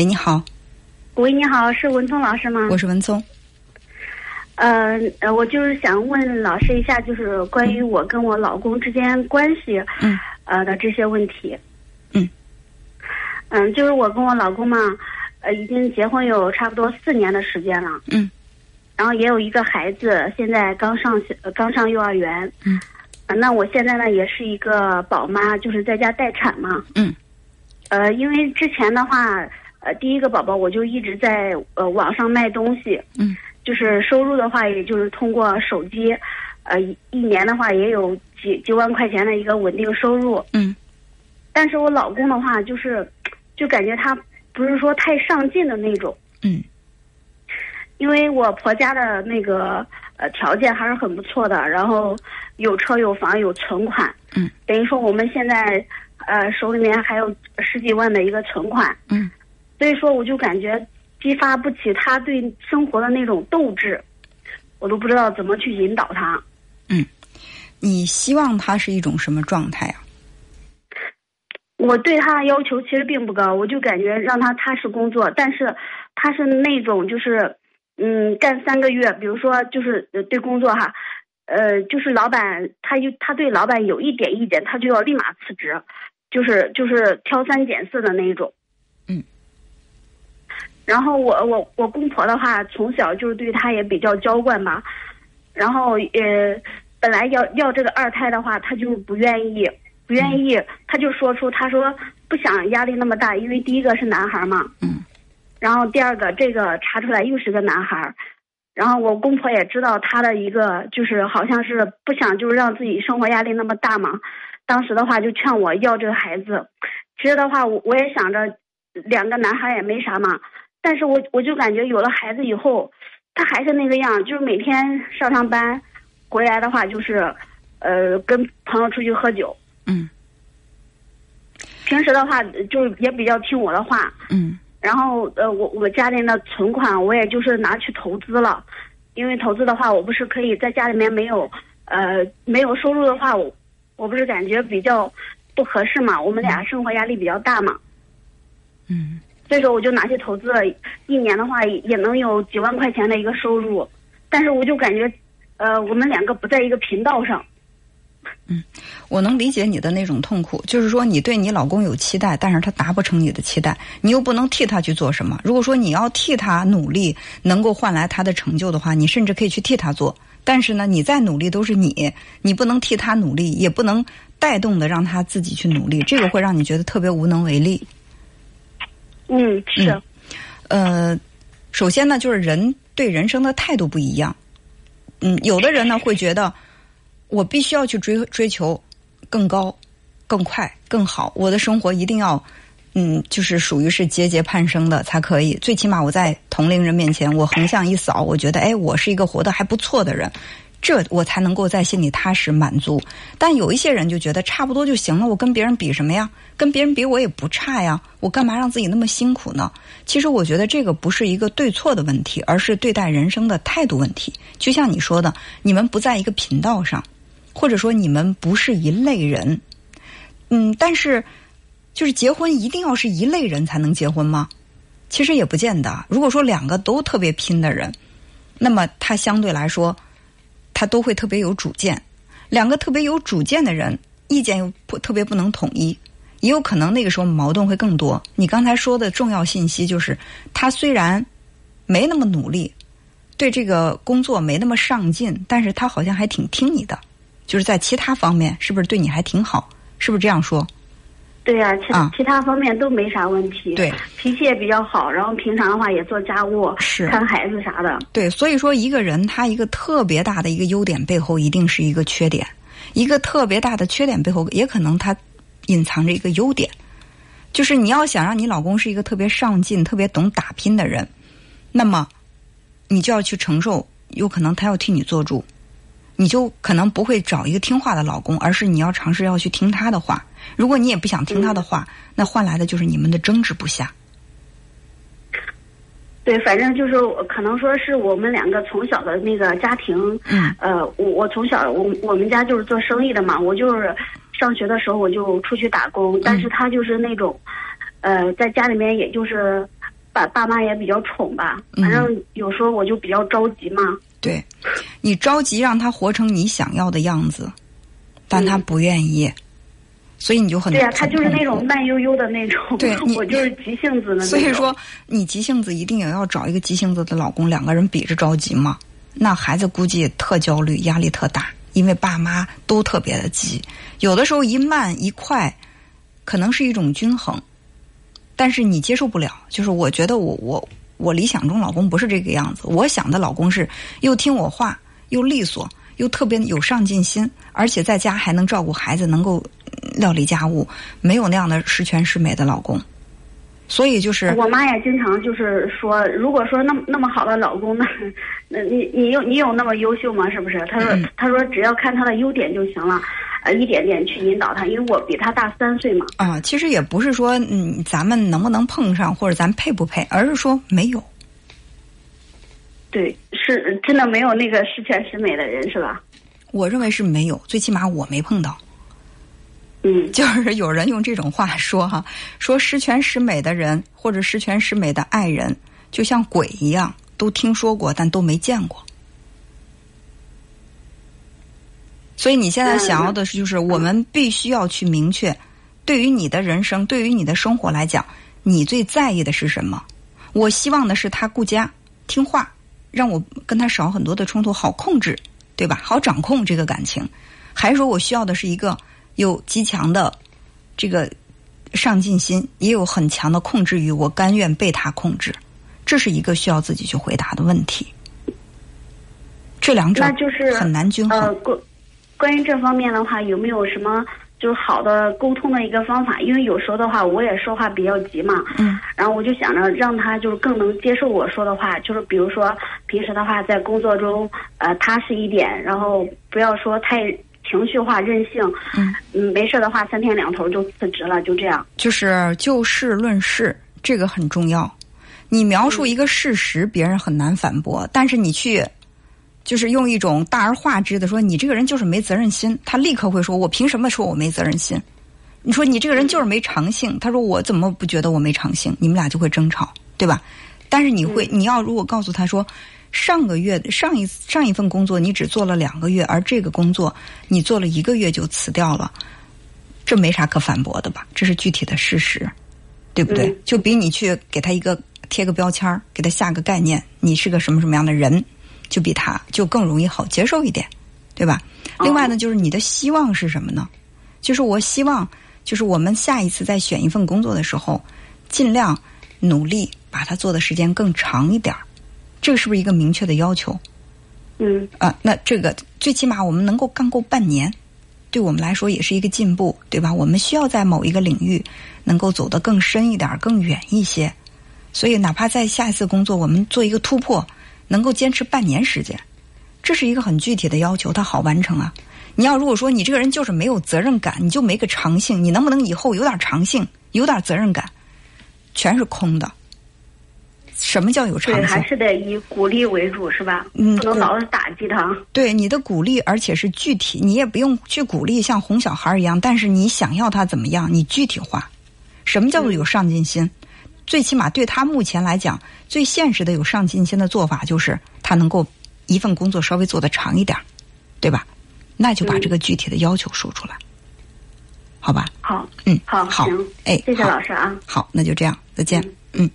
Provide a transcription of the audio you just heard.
喂，你好，喂，你好，是文聪老师吗？我是文聪。呃呃，我就是想问老师一下，就是关于我跟我老公之间关系，嗯，呃的这些问题。嗯。嗯，就是我跟我老公嘛，呃，已经结婚有差不多四年的时间了。嗯。然后也有一个孩子，现在刚上学，刚上幼儿园。嗯。那我现在呢，也是一个宝妈，就是在家待产嘛。嗯。呃，因为之前的话，呃，第一个宝宝我就一直在呃网上卖东西。嗯。就是收入的话，也就是通过手机，呃，一年的话也有几几万块钱的一个稳定收入。嗯。但是我老公的话，就是就感觉他不是说太上进的那种。嗯。因为我婆家的那个呃条件还是很不错的，然后有车有房有存款。嗯。等于说我们现在呃手里面还有十几万的一个存款。嗯。所以说，我就感觉。激发不起他对生活的那种斗志，我都不知道怎么去引导他。嗯，你希望他是一种什么状态啊？我对他的要求其实并不高，我就感觉让他踏实工作，但是他是那种就是嗯，干三个月，比如说就是对工作哈，呃，就是老板他有他对老板有一点意见，他就要立马辞职，就是就是挑三拣四的那一种。然后我我我公婆的话，从小就是对她也比较娇惯嘛，然后呃，本来要要这个二胎的话，她就不愿意，不愿意，她就说出她说不想压力那么大，因为第一个是男孩嘛，嗯，然后第二个这个查出来又是个男孩，然后我公婆也知道她的一个就是好像是不想就是让自己生活压力那么大嘛，当时的话就劝我要这个孩子，其实的话我我也想着两个男孩也没啥嘛。但是我我就感觉有了孩子以后，他还是那个样，就是每天上上班，回来的话就是，呃，跟朋友出去喝酒。嗯。平时的话，就是也比较听我的话。嗯。然后呃，我我家里的存款，我也就是拿去投资了，因为投资的话，我不是可以在家里面没有呃没有收入的话，我我不是感觉比较不合适嘛，我们俩生活压力比较大嘛。嗯。所以说，我就拿去投资了，一年的话也能有几万块钱的一个收入，但是我就感觉，呃，我们两个不在一个频道上。嗯，我能理解你的那种痛苦，就是说你对你老公有期待，但是他达不成你的期待，你又不能替他去做什么。如果说你要替他努力，能够换来他的成就的话，你甚至可以去替他做。但是呢，你再努力都是你，你不能替他努力，也不能带动的让他自己去努力，这个会让你觉得特别无能为力。嗯，是，呃，首先呢，就是人对人生的态度不一样。嗯，有的人呢会觉得，我必须要去追追求更高、更快、更好，我的生活一定要，嗯，就是属于是节节攀升的才可以。最起码我在同龄人面前，我横向一扫，我觉得，哎，我是一个活得还不错的人。这我才能够在心里踏实满足，但有一些人就觉得差不多就行了，我跟别人比什么呀？跟别人比我也不差呀，我干嘛让自己那么辛苦呢？其实我觉得这个不是一个对错的问题，而是对待人生的态度问题。就像你说的，你们不在一个频道上，或者说你们不是一类人。嗯，但是就是结婚一定要是一类人才能结婚吗？其实也不见得。如果说两个都特别拼的人，那么他相对来说。他都会特别有主见，两个特别有主见的人，意见又不特别不能统一，也有可能那个时候矛盾会更多。你刚才说的重要信息就是，他虽然没那么努力，对这个工作没那么上进，但是他好像还挺听你的，就是在其他方面是不是对你还挺好？是不是这样说？对呀，其其他方面都没啥问题。对，脾气也比较好，然后平常的话也做家务、是看孩子啥的。对，所以说一个人他一个特别大的一个优点背后，一定是一个缺点；一个特别大的缺点背后，也可能他隐藏着一个优点。就是你要想让你老公是一个特别上进、特别懂打拼的人，那么你就要去承受，有可能他要替你做主。你就可能不会找一个听话的老公，而是你要尝试要去听他的话。如果你也不想听他的话，那换来的就是你们的争执不下。对，反正就是可能说是我们两个从小的那个家庭，嗯，呃，我我从小我我们家就是做生意的嘛，我就是上学的时候我就出去打工，但是他就是那种，呃，在家里面也就是爸爸妈也比较宠吧，反正有时候我就比较着急嘛。对，你着急让他活成你想要的样子，但他不愿意，所以你就很对呀、他就是那种慢悠悠的那种，对我就是急性子的那种。所以说，你急性子一定也要找一个急性子的老公，两个人比着着急嘛。那孩子估计特焦虑，压力特大，因为爸妈都特别的急。有的时候一慢一快，可能是一种均衡，但是你接受不了。就是我觉得我我我理想中老公不是这个样子，我想的老公是又听我话，又利索，又特别有上进心，而且在家还能照顾孩子，能够料理家务，没有那样的十全十美的老公。所以就是我妈也经常就是说，如果说那么那么好的老公，那那你你有你有那么优秀吗？是不是？她说她说只要看他的优点就行了，呃，一点点去引导他，因为我比他大三岁嘛。啊，其实也不是说嗯咱们能不能碰上或者咱配不配，而是说没有。对，是真的没有那个十全十美的人，是吧？我认为是没有，最起码我没碰到。嗯，就是有人用这种话说哈，说十全十美的人或者十全十美的爱人，就像鬼一样，都听说过，但都没见过。所以你现在想要的是，就是我们必须要去明确，对于你的人生，对于你的生活来讲，你最在意的是什么？我希望的是他顾家、听话，让我跟他少很多的冲突，好控制，对吧？好掌控这个感情，还是说我需要的是一个？有极强的这个上进心，也有很强的控制欲，我甘愿被他控制，这是一个需要自己去回答的问题。这两者那就是很难均衡。关于这方面的话，有没有什么就是好的沟通的一个方法？因为有时候的话，我也说话比较急嘛，嗯，然后我就想着让他就是更能接受我说的话，就是比如说平时的话，在工作中呃踏实一点，然后不要说太。情绪化、任性，嗯嗯，没事的话，三天两头就辞职了，就这样。就是就事论事，这个很重要。你描述一个事实，别人很难反驳，但是你去，就是用一种大而化之的说，你这个人就是没责任心，他立刻会说，我凭什么说我没责任心？你说你这个人就是没长性，他说我怎么不觉得我没长性？你们俩就会争吵，对吧？但是你会，你要如果告诉他说。上个月上一上一份工作你只做了两个月，而这个工作你做了一个月就辞掉了，这没啥可反驳的吧？这是具体的事实，对不对？嗯、就比你去给他一个贴个标签给他下个概念，你是个什么什么样的人，就比他就更容易好接受一点，对吧？哦、另外呢，就是你的希望是什么呢？就是我希望，就是我们下一次再选一份工作的时候，尽量努力把它做的时间更长一点儿。这个是不是一个明确的要求？嗯啊，那这个最起码我们能够干够半年，对我们来说也是一个进步，对吧？我们需要在某一个领域能够走得更深一点、更远一些。所以，哪怕在下一次工作我们做一个突破，能够坚持半年时间，这是一个很具体的要求，它好完成啊。你要如果说你这个人就是没有责任感，你就没个长性，你能不能以后有点长性、有点责任感？全是空的。什么叫有长性？对，还是得以鼓励为主，是吧？嗯，不能老是打击他。对你的鼓励，而且是具体，你也不用去鼓励像哄小孩一样，但是你想要他怎么样，你具体化。什么叫做有上进心？嗯、最起码对他目前来讲，最现实的有上进心的做法就是他能够一份工作稍微做得长一点，对吧？那就把这个具体的要求说出来，嗯、好吧？好，嗯，好，好行，哎，谢谢老师啊。好，那就这样，再见，嗯。嗯